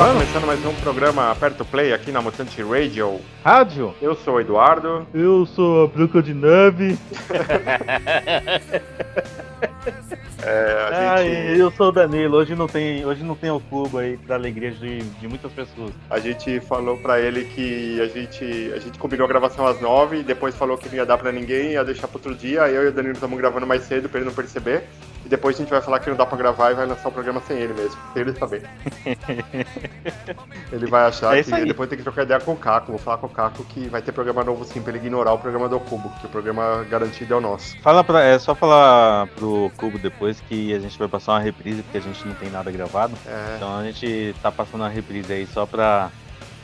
Tá começando mais um programa Aperto Play aqui na Mutante Radio. Rádio? Eu sou o Eduardo. Eu sou a Branca de Neve. É, a Ah, gente, eu sou o Danilo. Hoje não tem, hoje não tem o cubo aí da alegria de, de muitas pessoas. a gente falou pra ele que a gente, a gente combinou a gravação às nove, depois falou que não ia dar pra ninguém, ia deixar pro outro dia. Eu e o Danilo estamos gravando mais cedo pra ele não perceber. Depois a gente vai falar que não dá pra gravar e vai lançar o programa sem ele mesmo, sem ele saber. ele vai achar É que aí. depois tem que trocar ideia com o Caco. Vou falar com o Caco que vai ter programa novo sim pra ele ignorar o programa do Cubo, que o programa garantido é o nosso. Fala pra, é só falar pro cubo depois que a gente vai passar uma reprise porque a gente não tem nada gravado. É, Então a gente tá passando uma reprise aí só pra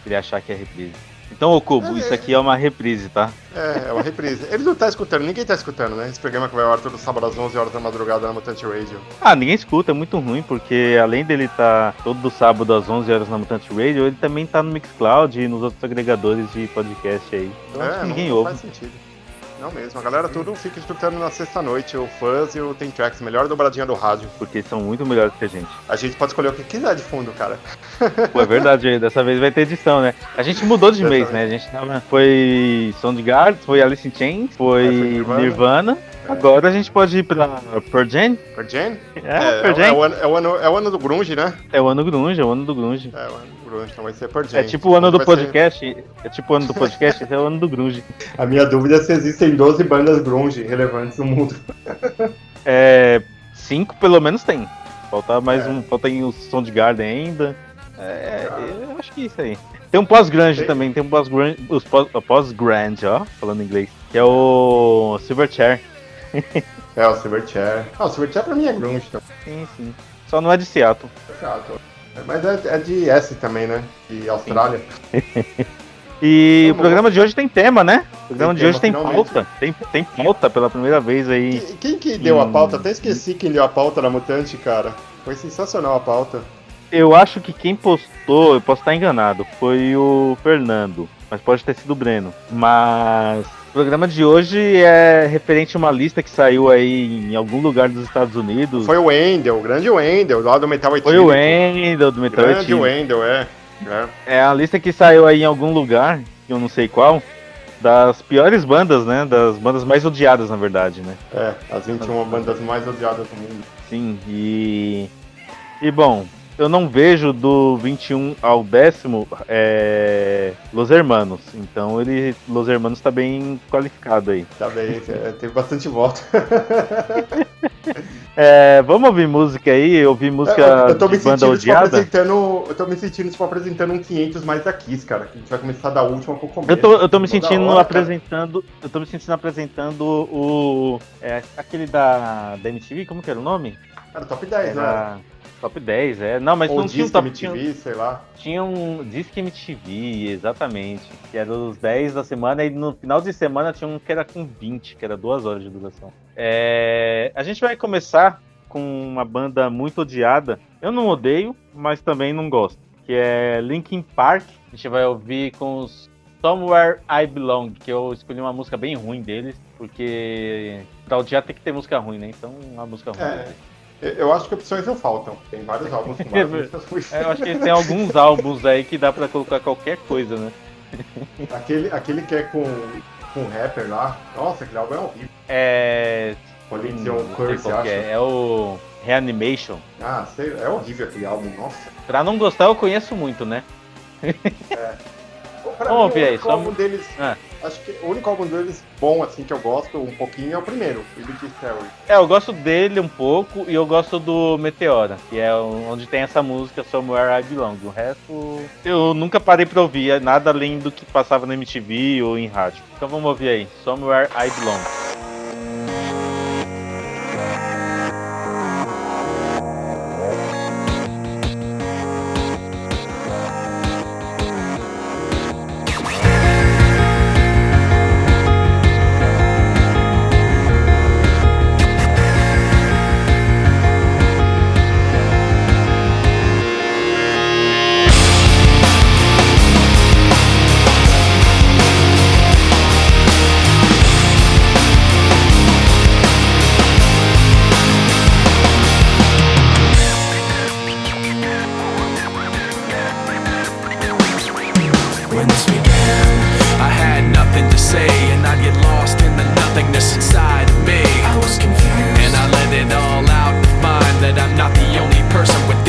ele achar que é reprise. Então, ô Cubo, isso aqui é uma reprise, tá? É, é uma reprise. Ele não tá escutando, ninguém tá escutando, né? Esse programa que vai ao ar todo sábado às 11 horas da madrugada na Mutante Radio. Ah, ninguém escuta, é muito ruim, porque além dele tá todo sábado às 11 horas na Mutante Radio, ele também tá no Mixcloud e nos outros agregadores de podcast aí. Então acho é, que não, ninguém não ouve. faz sentido. Não mesmo, a galera tudo fica escutando na sexta-noite, o Fuzz e o Tem Tracks, melhor dobradinha do rádio. Porque são muito melhores que a gente. A gente pode escolher o que quiser de fundo, cara. Pô, é verdade, dessa vez vai ter edição, né? A gente mudou de mês, né? A gente tava. Foi Soundgarden, foi Alice in Chains, foi É, foi Nirvana. Nirvana. Agora a gente pode ir pra Pearl Jam. Pearl Jam? É, Pearl é, Jam. o ano, é, o ano, é o ano do grunge, né? É o ano Grunge, é o ano do Grunge. É o ano do grunge, então vai ser Pearl Jam. É tipo o ano do Vai ser- podcast. É tipo o ano do podcast, esse é o ano do Grunge. A minha dúvida é se existem 12 bandas grunge relevantes no mundo. É. Cinco pelo menos tem. Falta mais É. um. Falta o Soundgarden ainda. É, eu acho que é isso aí. Tem um pós-grunge Tem. também, tem um pós-grunge, os pós- ó, falando inglês, que é o Silverchair. É, o Silverchair. Ah, o Silverchair pra mim é grunge, então. Sim, sim. Só não é de Seattle. Chato. Mas é, é de S também, né? De Austrália. E Tá o programa de hoje tem tema, né? O programa Tem de hoje tem finalmente. pauta. Tem, tem pauta pela primeira vez aí. Quem, quem que deu a Hum. pauta? Até esqueci quem deu a pauta na Mutante, cara. Foi sensacional a pauta. Eu acho que quem postou, eu posso estar enganado, foi o Fernando. Mas pode ter sido o Breno. Mas programa de hoje é referente a uma lista que saiu aí em algum lugar dos Estados Unidos. Foi o Wendel, o grande Wendel, lá do Metal Foi Etílico. o Wendel do Metal Grande Etílico. Wendel, é. é. É a lista que saiu aí em algum lugar, que eu não sei qual, das piores bandas, né? Das bandas mais odiadas, na verdade, né? É, as 21 bandas mais odiadas do mundo. Sim, e. E bom, eu não vejo do 21 ao décimo é, Los Hermanos. Então ele. Los Hermanos tá bem qualificado aí. Tá bem, é, teve bastante voto. É, vamos ouvir música aí, ouvir música eu, eu tô me banda sentindo tipo, odiada. apresentando. Eu tô me sentindo tipo, apresentando um 500 mais Kiss, cara. A gente vai começar da última pro começo. Eu tô, eu tô me sentindo hora, cara. apresentando. Eu tô me sentindo apresentando o. É, aquele da, da MTV, como que era o nome? Cara, top 10, né? Top 10, é. Não, mas Ou não tinha um Disque top MTV, sei lá. Tinha um Disque MTV, exatamente. Que era os 10 da semana, e no final de semana tinha um que era com 20, que era duas horas de duração. É, A gente vai começar com uma banda muito odiada. Eu não odeio, mas também não gosto. Que é Linkin Park. A gente vai ouvir com os Somewhere I Belong, que eu escolhi uma música bem ruim deles, porque pra odiar tem que ter música ruim, né? Então, uma música ruim. É, eu- acho que opções não faltam. Tem vários álbuns com várias. É, eu acho que tem alguns álbuns aí que dá pra colocar qualquer coisa, né? Aquele, aquele que é com, com o rapper lá. Nossa, aquele álbum é horrível. É. Coliseum Hum, Curse, que acho. é. É o Reanimation. Ah, sei, é horrível aquele álbum, nossa. Pra não gostar, eu conheço muito, né? Pra Vamos mim, ver aí, só- álbum deles. Ah. Acho que o único álbum deles bom, assim, que eu gosto um pouquinho é o primeiro, o Liberty Theory. É, eu gosto dele um pouco e eu gosto do Meteora, que é onde tem essa música Somewhere I Belong. O resto eu nunca parei pra ouvir, é nada além do que passava na MTV ou em rádio. Então vamos ouvir aí, Somewhere I Belong. person with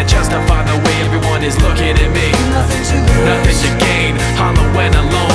can't justify the way everyone is looking at me. Nothing to, Nothing to gain, hollow and alone.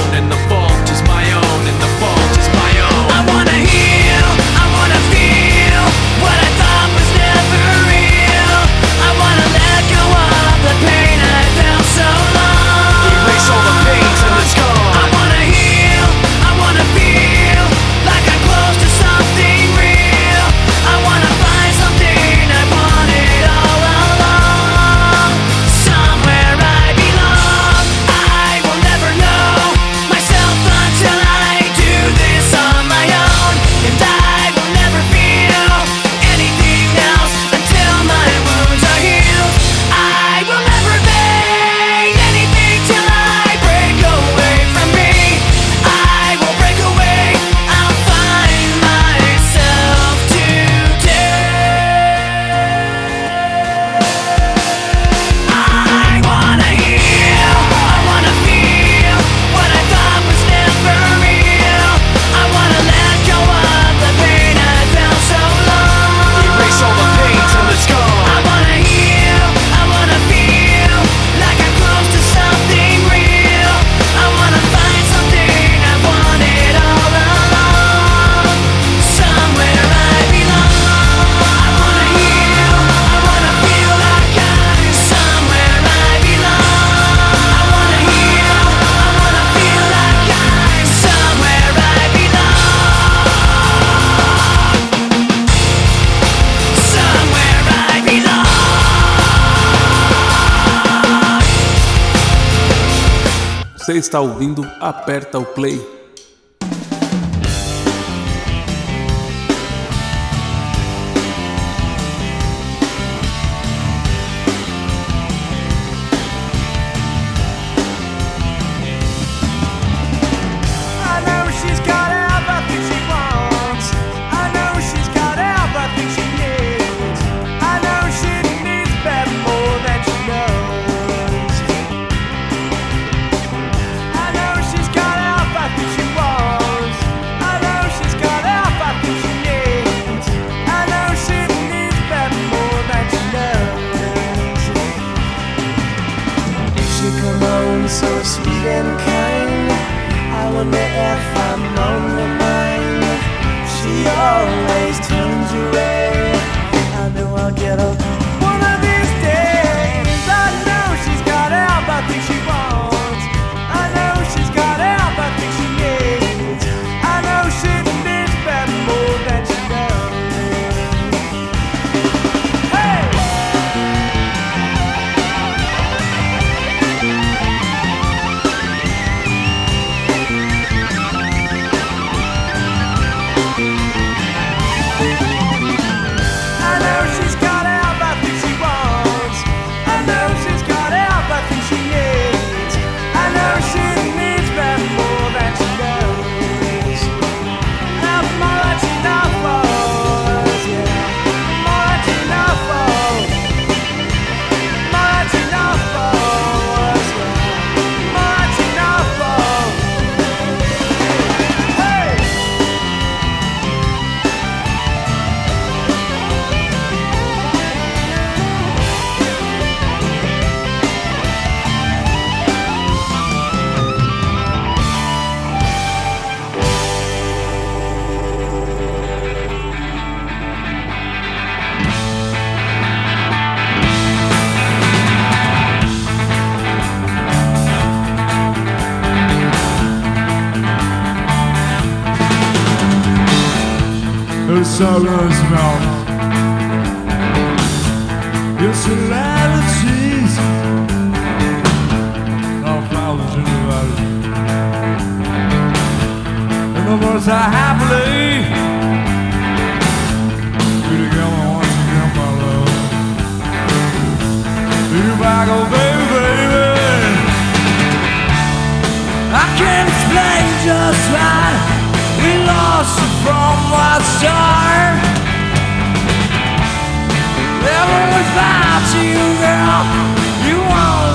está ouvindo, aperta o play. explain just why we lost you from our star. Never without you, girl, you won't.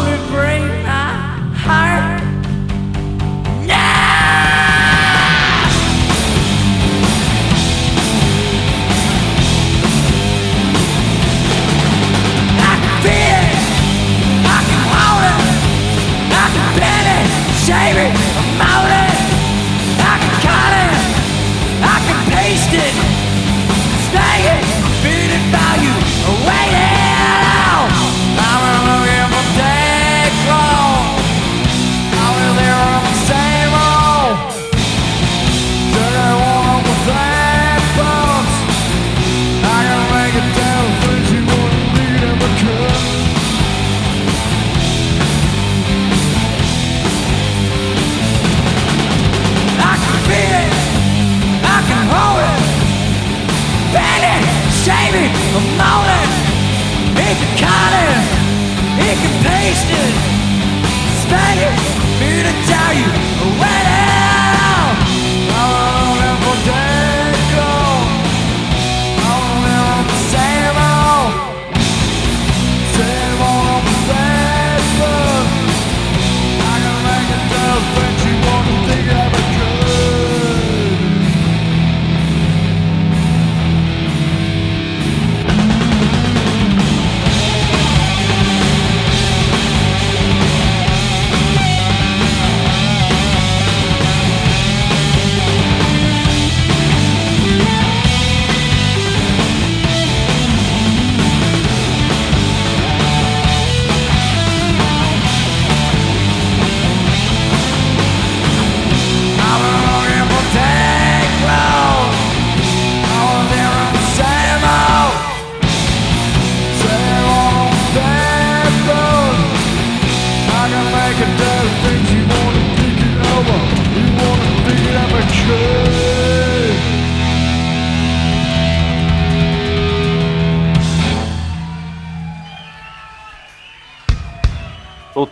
made to cut it, ink and paste it, spank it, me to tell you away.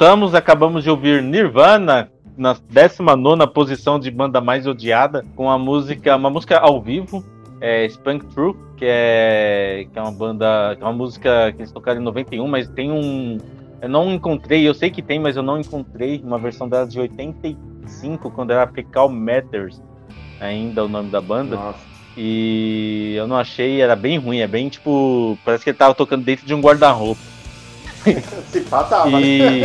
Voltamos, acabamos de ouvir Nirvana na 19 posição de banda mais odiada, com a música, uma música ao vivo, é Spunk True, que é, que é uma banda, que é uma música que eles tocaram em 91, mas tem um. Eu não encontrei, eu sei que tem, mas eu não encontrei uma versão dela de 85, quando era Fecal Matters, ainda o nome da banda. Nossa. E eu não achei, era bem ruim, é bem tipo. Parece que ele tava tocando dentro de um guarda-roupa. Se pá, tava, né? E.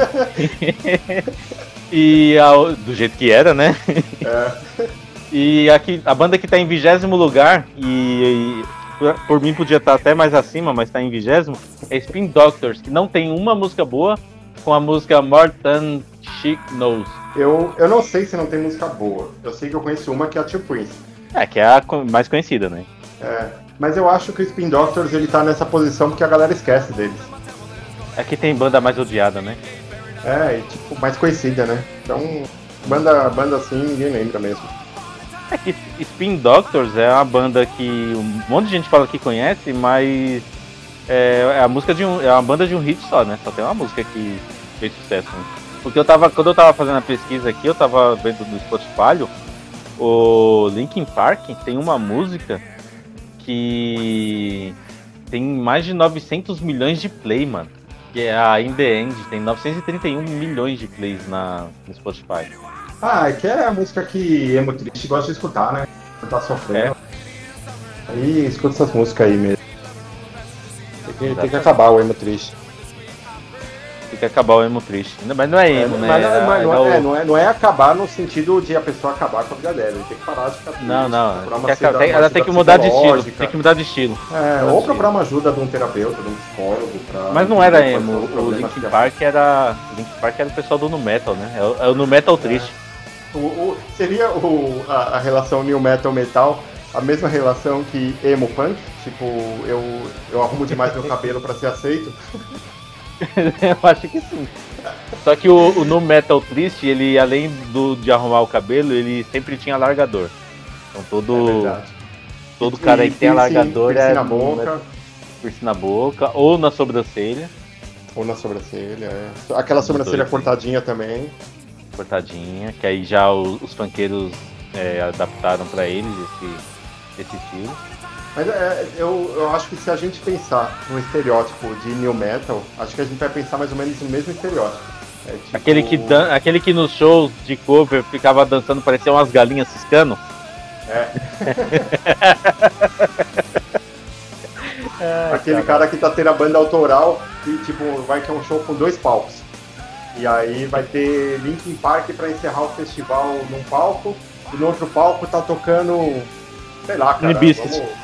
e a- do jeito que era, né? É. E aqui, a banda que tá em vigésimo lugar, e, e por, mim podia estar até mais acima, mas tá em vigésimo, é Spin Doctors, que não tem uma música boa, com a música More Than She Knows. Eu, eu não sei se não tem música boa. Eu sei que eu conheço uma que é a Tio Prince. É, que é a mais conhecida, né? É. Mas eu acho que o Spin Doctors ele tá nessa posição porque a galera esquece deles. Aqui tem banda mais odiada, né? É, e tipo, mais conhecida, né? Então, banda, banda assim, ninguém lembra mesmo. É que Spin Doctors é uma banda que um monte de gente fala que conhece, mas é, é a música de um, é uma banda de um hit só, né? Só tem uma música que fez sucesso. Né? Porque eu tava, quando eu tava fazendo a pesquisa aqui, eu tava vendo no Spotify, o Linkin Park tem uma música que tem mais de 900 milhões de play, mano. Que é a In The End, tem 931 milhões de plays na, no Spotify. Ah, é que é a música que emo triste gosta de escutar, né? Quando tá sofrendo. Aí escuta essas músicas aí mesmo. Tem que, tem que acabar o emo triste. Que acabar o emo triste. Mas não é emo, né? Mas, não- mas É não, da é, o- não, é, não é acabar no sentido de a pessoa acabar com a vida dela. Tem que parar de ficar triste, Não, não. Tem que- tem- ela tem que mudar de estilo. Tem que mudar de estilo. É, ou procurar uma ajuda de um terapeuta, de um psicólogo. Pra Mas não era emo. O Linkin que- Park era. O Linkin Park era o pessoal do Nu Metal, né? É o, é o Nu Metal triste. O, o- seria o, a, a relação new metal metal a mesma relação que emo punk? Tipo, eu, eu arrumo demais meu cabelo pra ser aceito? Eu acho que sim. Só que o, o Nu Metal triste, ele além do, de arrumar o cabelo, ele sempre tinha largador. Então É todo, verdade. todo cara aí que tem piercing- largador piercing é na boca piercing na boca ou na sobrancelha, ou na sobrancelha. É. Aquela sobrancelha dois, sim. cortadinha também. cortadinha, que aí já o- os funkeiros é, adaptaram pra eles esse, esse estilo. Mas é, eu, eu acho que se a gente pensar no estereótipo de new metal, acho que a gente vai pensar mais ou menos no mesmo estereótipo. É, tipo- Aquele que, dan- aquele que nos shows de cover ficava dançando, parecia umas galinhas ciscando. Aquele cara que tá tendo a banda autoral e tipo, vai ter um show com dois palcos. E aí vai ter Linkin Park pra encerrar o festival num palco, e no outro palco tá tocando. Sei lá, cara. Vamos-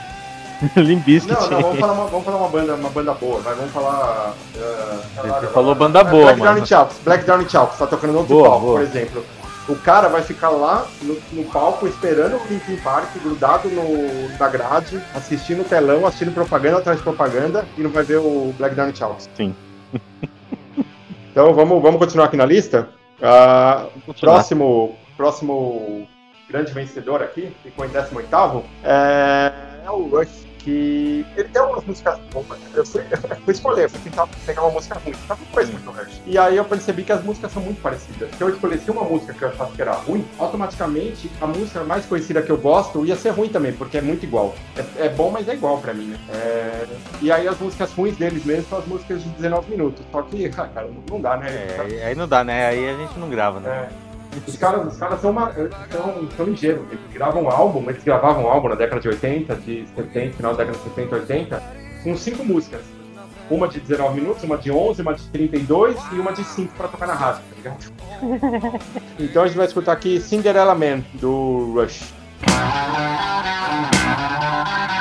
Limbiscuit. Não, não, vamos falar, uma, vamos falar uma banda, uma banda boa, vai, vamos falar. Uh, Você falou banda boa, Black mano. Chalks, Black Downing Chalks, tá tocando no outro Boa, palco, boa. por exemplo. O cara vai ficar lá no, no palco esperando o Linkin Park, grudado no, na grade, assistindo o telão, assistindo propaganda atrás de propaganda e não vai ver o Black Downing Chalks. Sim. Então vamos, vamos continuar aqui na lista. Continuar. próximo, próximo grande vencedor aqui, ficou em 18 é, é o Rush. Que ele tem algumas músicas boas. Eu fui, fui escolher, fui tentar pegar uma música ruim. Tava coisa muito Rush. E aí eu percebi que as músicas são muito parecidas. Se eu escolhesse uma música que eu achasse que era ruim, automaticamente a música mais conhecida que eu gosto ia ser ruim também, porque é muito igual. É, é bom, mas é igual pra mim, né? É, E aí as músicas ruins deles mesmo são as músicas de 19 minutos. Só que, ah, cara, não- dá, né? É, aí- aí não dá, né? Aí a gente não grava, né? Os caras, os caras são, uma, são, são ligeiros. Eles gravam um álbum, eles gravavam um álbum na década de 80, de 70, final da década de 70, 80, com cinco músicas. Uma de 19 minutos, uma de 11, uma de 32 e uma de 5 pra tocar na rádio, tá ligado? então a gente vai escutar aqui Cinderella Man, do Rush.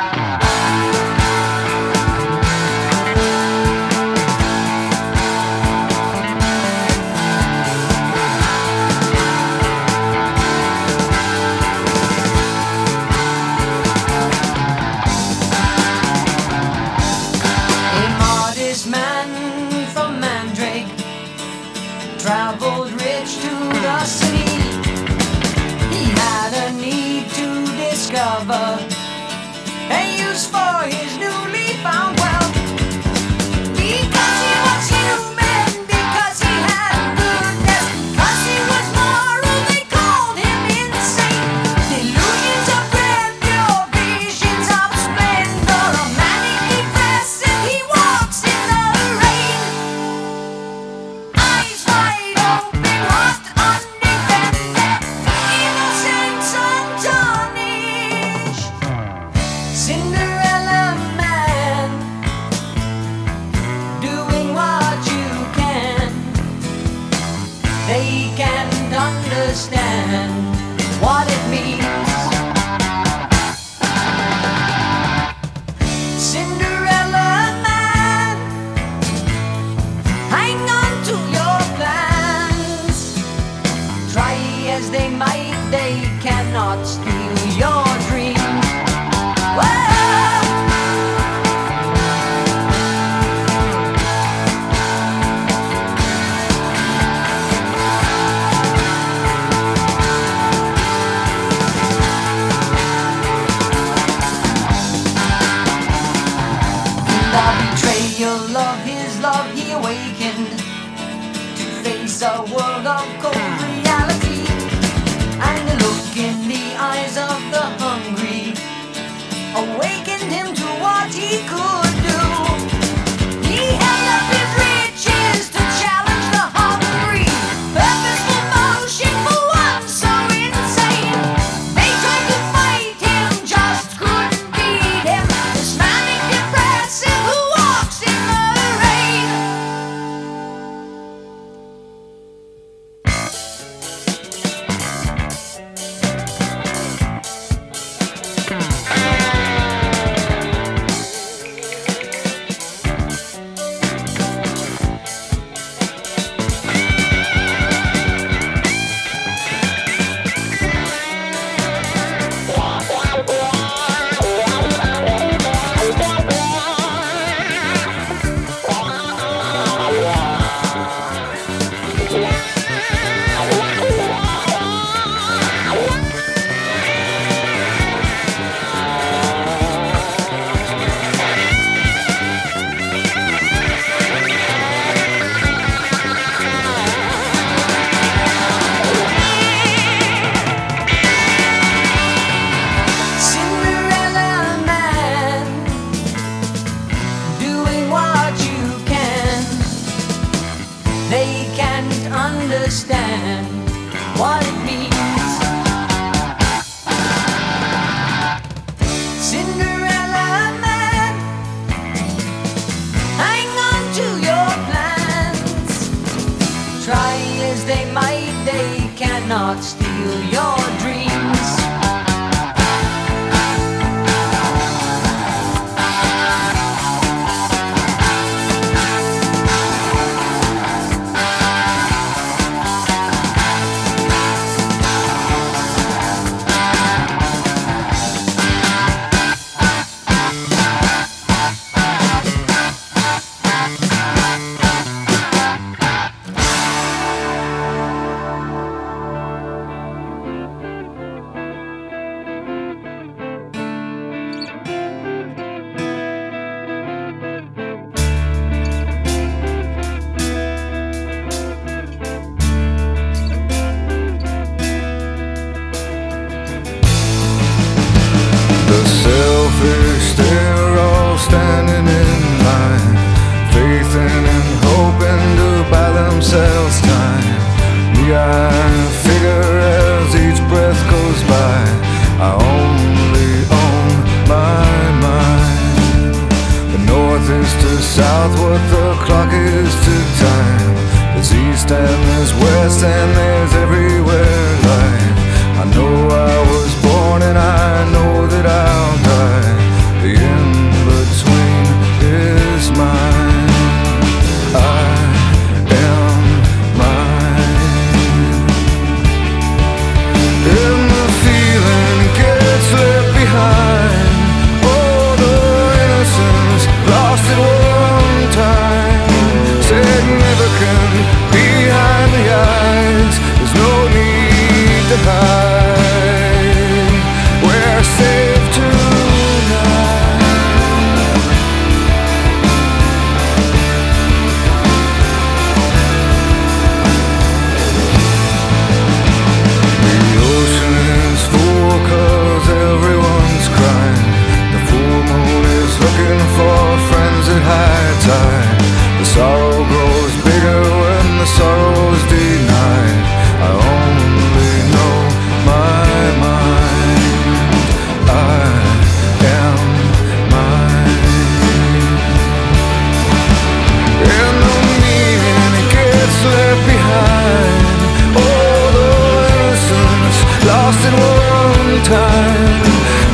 in one time.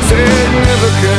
Significant behind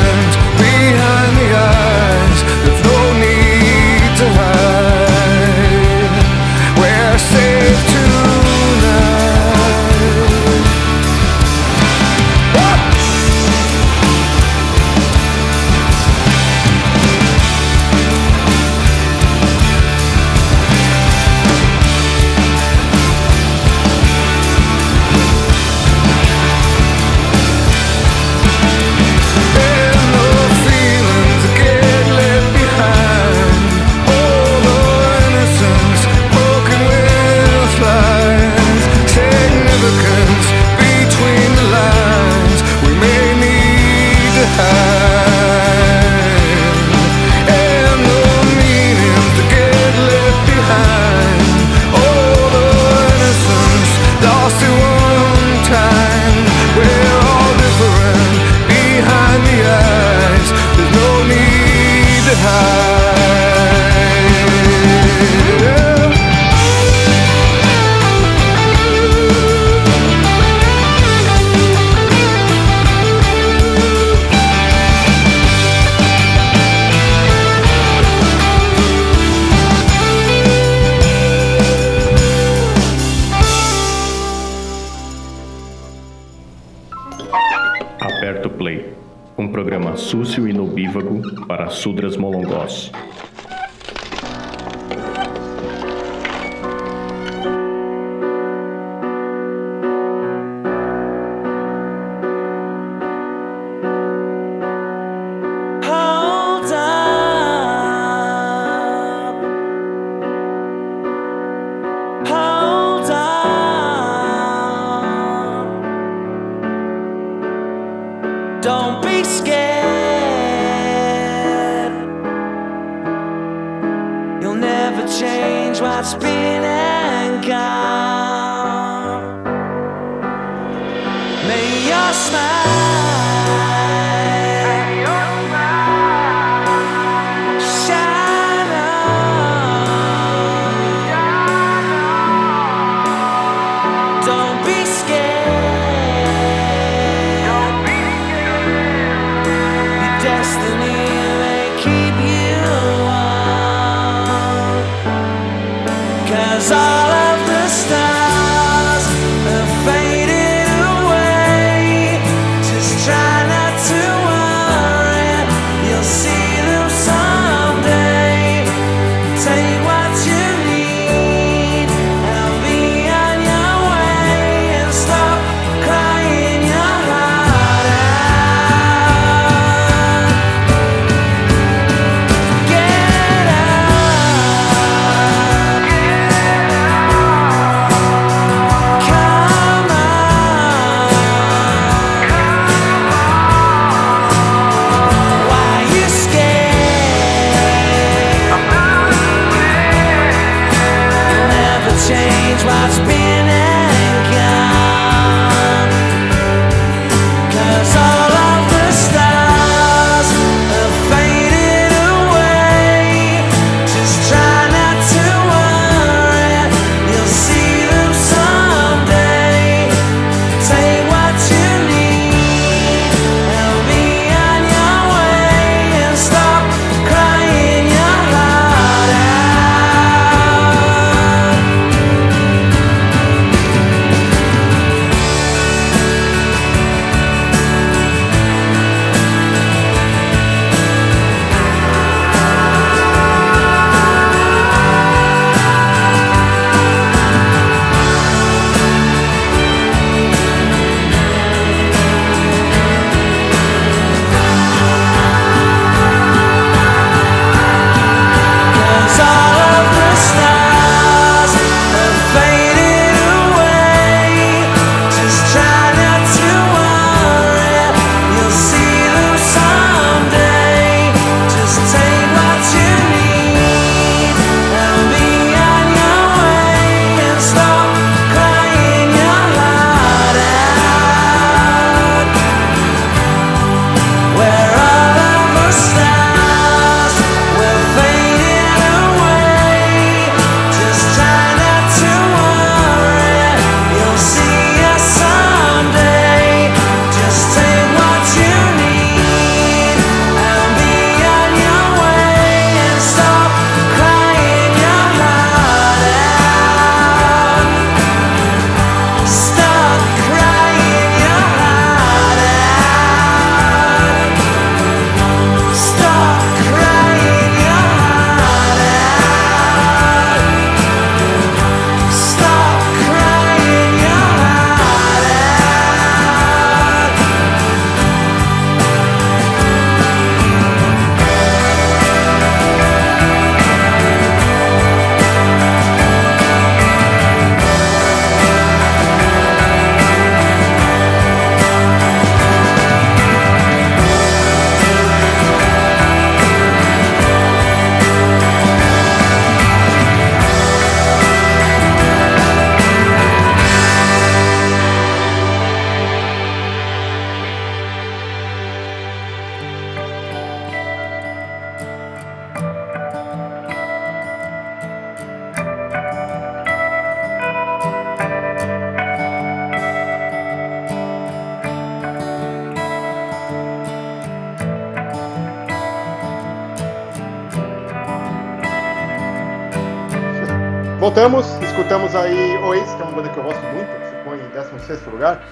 Voltamos, escutamos aí Oasis, que é uma banda que eu gosto muito, ficou em 16 lugar.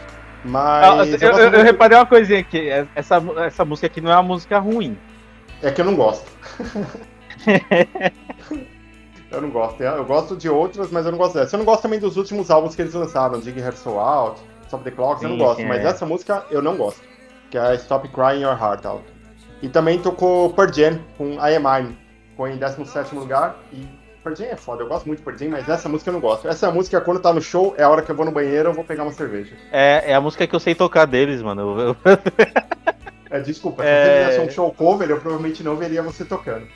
Mas. Ah, eu, gosto eu- eu muito- reparei uma coisinha aqui. Essa, essa música aqui não é uma música ruim. É que eu não gosto. eu não gosto. Eu gosto de outras, mas eu não gosto dessa. Eu não gosto também dos últimos álbuns que eles lançaram, Dig Her Soul Out, Stop the Clocks, eu não Sim, gosto. sim, mas é. essa música eu não gosto. Que é Stop Crying Your Heart Out. E também tocou Pearl Jam com I Am Mine. Foi em 17 lugar. E Pearl Jam é foda, eu gosto muito de Pearl Jam, mas essa música eu não gosto. Essa música, quando tá no show, é a hora que eu vou no banheiro, eu vou pegar uma cerveja. É, é a música que eu sei tocar deles, mano. Eu- É, desculpa, se É. você fizesse um show cover, eu provavelmente não veria você tocando.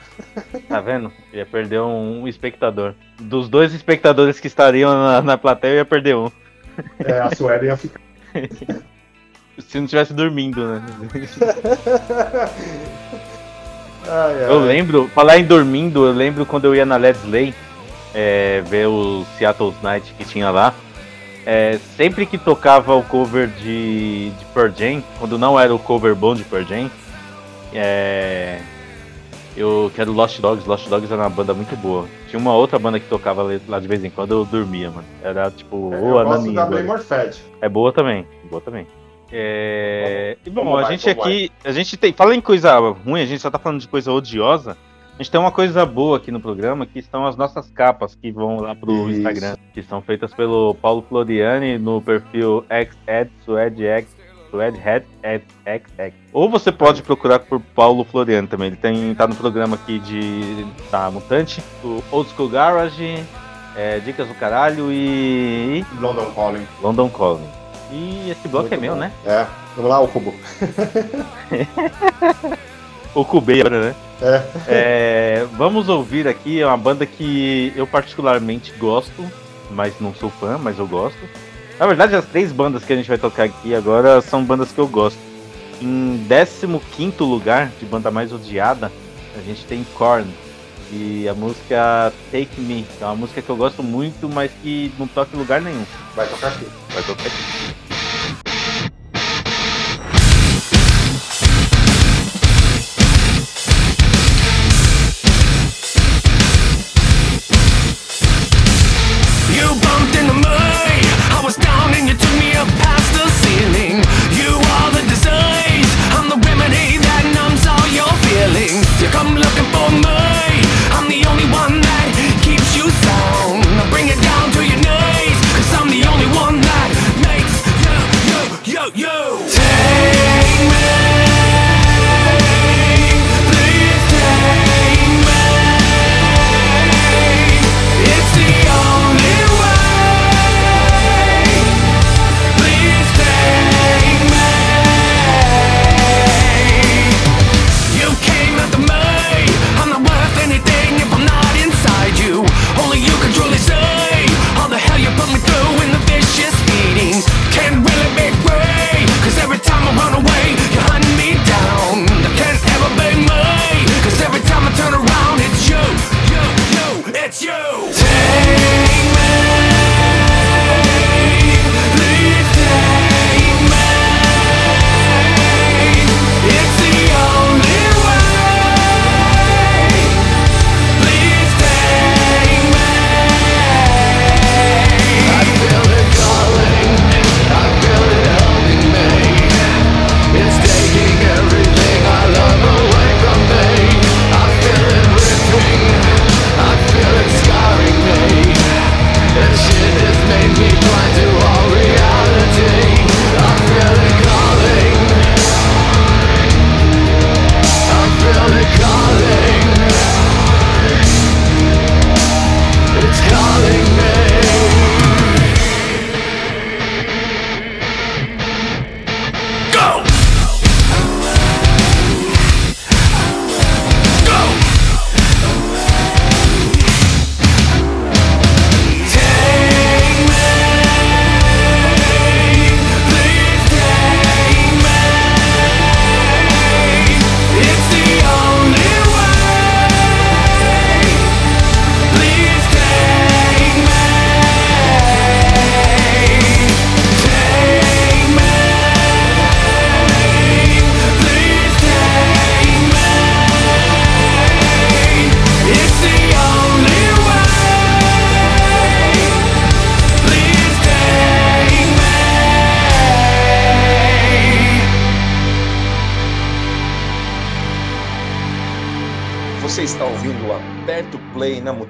Tá vendo? Ia perder um, espectador. Dos dois espectadores que estariam na, na plateia, eu ia perder um. É, a Suelen ia ficar. Se não estivesse dormindo, né? Ai, ai. Eu lembro, falar em dormindo, eu lembro quando eu ia na Let's Play é, ver o Seattle Night que tinha lá. é, sempre que tocava o cover de, de Pearl Jam, quando não era o cover bom de Pearl Jam, é, eu quero Lost Dogs. Lost Dogs era uma banda muito boa. Tinha uma outra banda que tocava lá de vez em quando, eu dormia, mano. Era tipo, É. Blamer Fed. É boa também, boa também. É... E bom, Vamos a lá, gente vamos aqui, a gente tem, fala em coisa ruim, a gente só tá falando de coisa odiosa. A gente tem uma coisa boa aqui no programa, que estão as nossas capas que vão lá pro Isso. Instagram, que são feitas pelo Paulo Floriani no perfil xed suedx suedhead xx. Ou você pode procurar por Paulo Floriani também. Ele tem tá no programa aqui de da Mutante, o Old School Garage, é, Dicas do Caralho e London Calling. London Calling. E esse bloco Muito é bom. meu, né? É. Vamos lá, o cubo. o cubeiro, né? É. é. Vamos ouvir aqui é uma banda que eu particularmente gosto, mas não sou fã, mas eu gosto. Na verdade, as três bandas que a gente vai tocar aqui agora são bandas que eu gosto. Em 15 lugar de banda mais odiada, a gente tem Korn e a música Take Me, que é uma música que eu gosto muito, mas que não toca em lugar nenhum. Vai tocar aqui. Vai tocar aqui.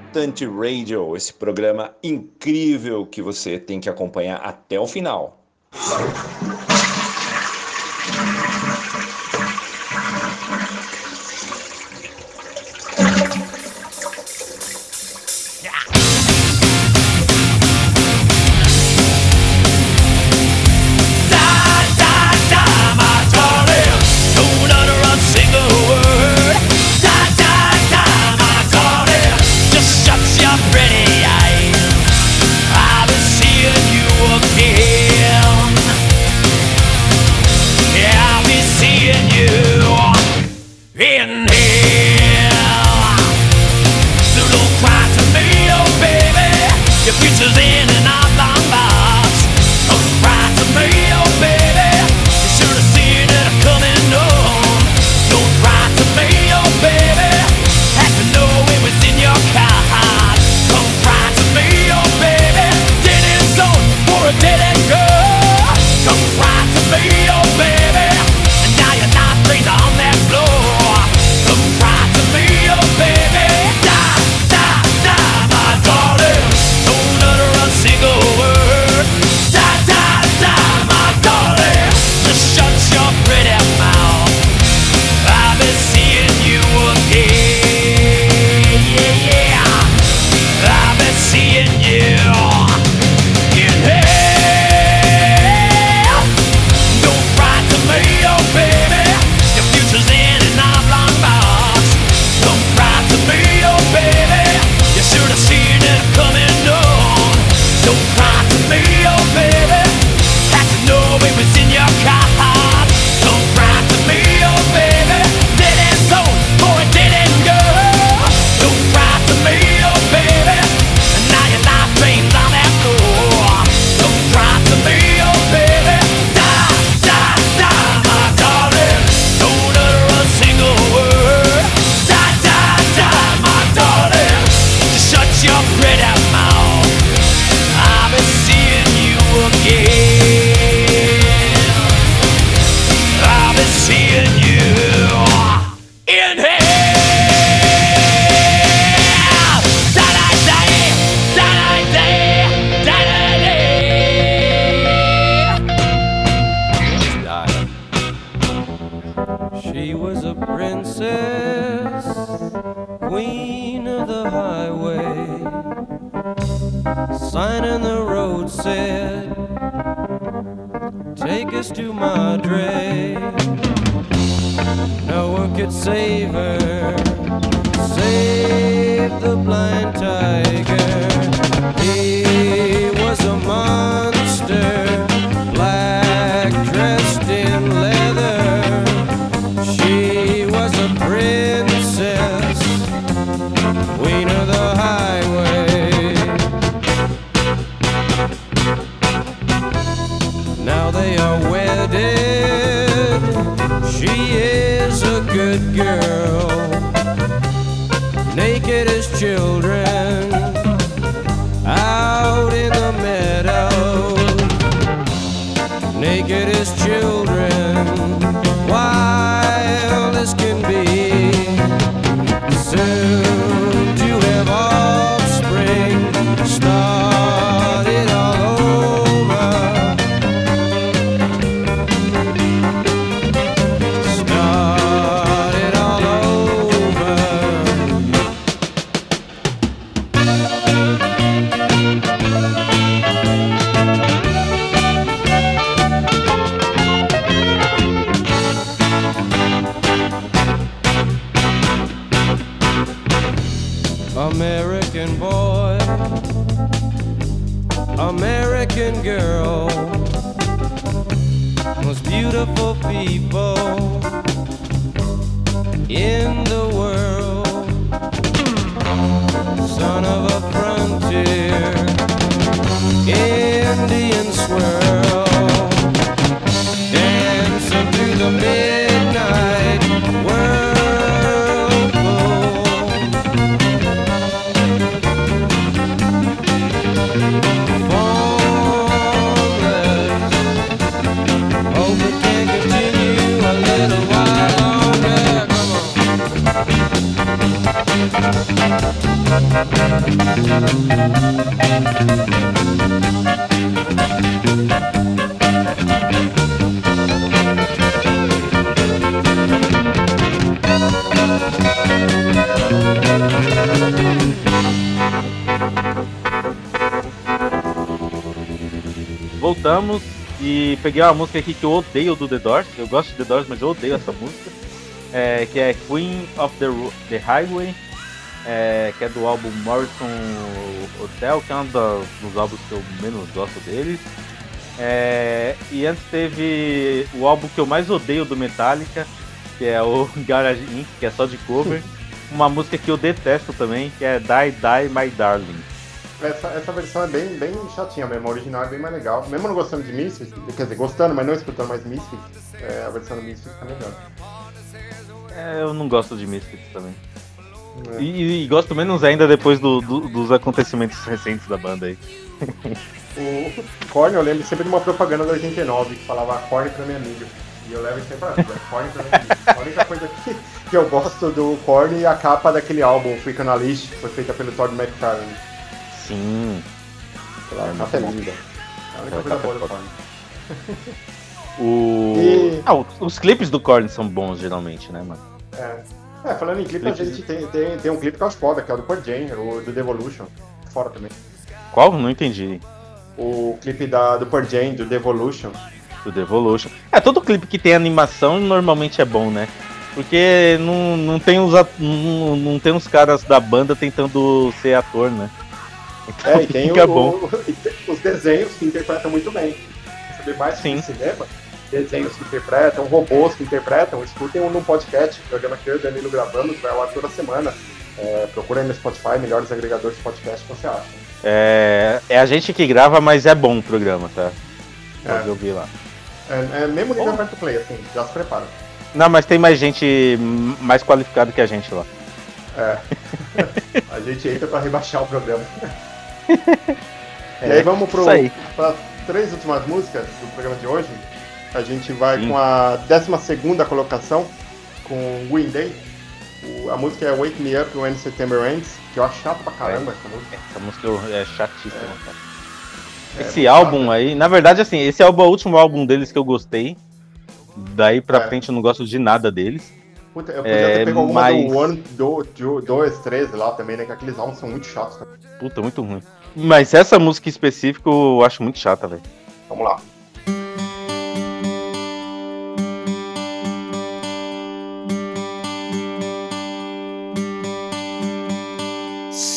Mutante Radio, esse programa incrível que você tem que acompanhar até o final. Voltamos e peguei uma música aqui que eu odeio do The Doors. Eu gosto de The Doors, mas eu odeio essa música. É, que é Queen of the, Ro- the Highway, é, que é do álbum Morrison Hotel, que é um dos álbuns que eu menos gosto deles. É, e antes teve o álbum que eu mais odeio do Metallica, que é o Garage Inc., que é só de cover. Uma música que eu detesto também, que é Die Die My Darling. Essa, essa versão é bem, bem chatinha mesmo, a original é bem mais legal. Mesmo não gostando de Misfits, quer dizer, gostando, mas não escutando mais Misfits, é, a versão do Misfits tá melhor. É, eu não gosto de Misfits também. É. E, e gosto menos ainda depois do- do- dos acontecimentos recentes da banda aí. O Korn, eu lembro sempre de uma propaganda da 89 que falava Korn pra minha amiga. E eu levo sempre vida, Korn pra minha amiga. A única coisa que, que eu gosto do Korn é a capa daquele álbum, a Leash, que foi feita pelo Todd McFarlane. Sim. Aquela capa é linda. É a única coisa boa do Korn. O... E- Ah, os, os clipes do Korn são bons, geralmente, né, mano? É. É, falando em clipe, a gente tem, tem, tem um clipe que eu acho foda, que é o do Pearl Jam, o do Devolution. Fora também. Qual? Não entendi. O clipe da, do Pearl Jam, do Devolution. Do Devolution. É, todo clipe que tem animação normalmente é bom, né? Porque não, não, tem os, não, não tem os caras da banda tentando ser ator, né? É, e tem Fica o- bom. o- os desenhos que interpretam muito bem. Saber mais Sim. cinema? Desenhos que interpretam, robôs que interpretam, escutem um no podcast, programa que eu e o Danilo gravamos, vai ao ar toda semana. É, procura aí no Spotify, melhores agregadores de podcast que você acha. É, é a gente que grava, mas é bom o programa, tá? Pode É. ouvir lá. É, é mesmo nível Fair to Play, assim, já se prepara. Não, mas tem mais gente mais qualificada que a gente lá. É. a gente entra pra rebaixar o programa. É, e aí vamos pro, isso aí. para três últimas músicas do programa de hoje. A gente vai com a 12 colocação, com Green Day. O- a música é Wake Me Up When September Ends, que eu acho chato pra caramba essa música. Essa música é chatíssima, cara. É, Esse muito álbum aí, na verdade, assim, esse álbum é o último álbum deles que eu gostei. Daí pra É. frente eu não gosto de nada deles. Puta, eu podia É, ter pego alguma mas- do One, do, do, 2, 13 lá também, né? Que aqueles álbuns são muito chatos. cara. Puta, muito ruim. Mas essa música em específico eu acho muito chata, velho. Vamos lá.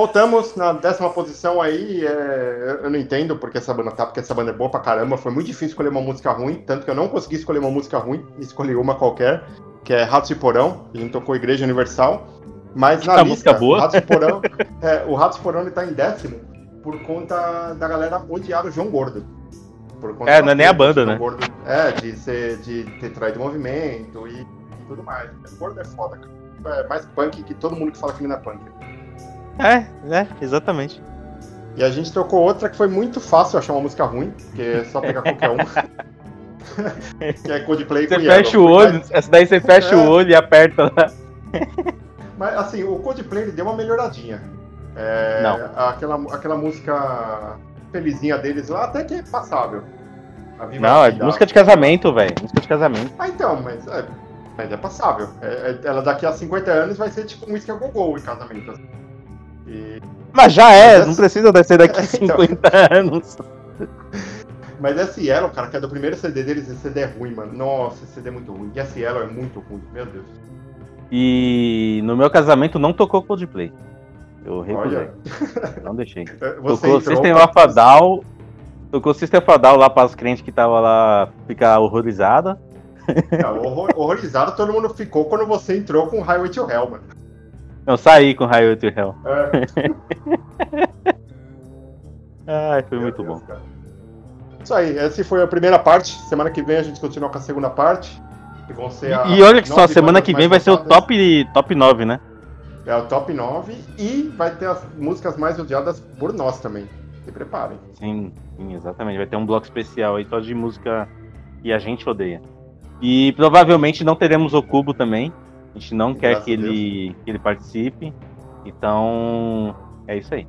Voltamos na décima posição aí. é, eu não entendo porque essa banda tá, porque essa banda é boa pra caramba. Foi muito difícil escolher uma música ruim, tanto que eu não consegui escolher uma música ruim, escolhi uma qualquer, que é Ratos de Porão. A gente tocou Igreja Universal. Mas na Tá lista, música boa? Ratos de Porão, é, o Ratos de Porão ele tá em décimo por conta da galera odiar o João Gordo. Por conta É, não é nem a banda, né? Gordo, é, de, ser, de ter traído movimento e, e tudo mais. O Gordo é foda, cara. É mais punk que todo mundo que fala que ele não é punk. É, é, exatamente. E a gente trocou outra que foi muito fácil achar uma música ruim, que é só pegar qualquer uma. que é Coldplay Você com fecha Yellow. o olho, Mas, essa daí você fecha É. o olho e aperta lá. mas, assim, o Coldplay ele deu uma melhoradinha. É, Não. Aquela, aquela música felizinha deles lá até que é passável. A Viva Não, é música de casamento, velho. Música de casamento. Ah, então, mas é, mas é passável. É- é- ela daqui a 50 anos vai ser tipo música gogol em casamento. assim. E- Mas já é, Mas não essa- precisa ser daqui a Então. 50 anos. Mas esse Yellow, cara, que é do primeiro CD deles, esse CD é ruim, mano. Nossa, esse CD é muito ruim. E esse Yellow é muito ruim, meu Deus. E no meu casamento não tocou Coldplay. Eu recusei. Não deixei. Você Tocou System of a Down. Tocou System of a Down lá para as crentes que estavam lá ficar horrorizada. Horror- horrorizado todo mundo ficou quando você entrou com Highway to Hell, mano. Eu saí com Highway to Hell. É, Ai, foi meu muito Deus, bom. cara. Isso aí, essa foi a primeira parte. Semana que vem a gente continua com a segunda parte. Que vão ser a- E olha que só, semana que vem vai ser o top, top 9, né? É o top 9 e vai ter as músicas mais odiadas por nós também. Se preparem. Sim, sim, exatamente. Vai ter um bloco especial aí só de música que a gente odeia. E provavelmente não teremos o Cubo também. A gente não quer Graças que a Deus. ele, que ele participe. Então, é isso aí.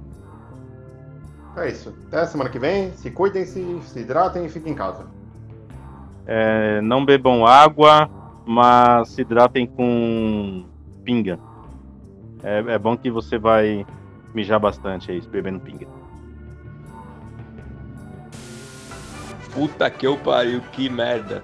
É isso. Até semana que vem. Se cuidem, se, se hidratem e fiquem em casa. É, não bebam água, mas se hidratem com pinga. É, é bom que você vai mijar bastante aí, bebendo pinga. Puta que eu pariu, que merda.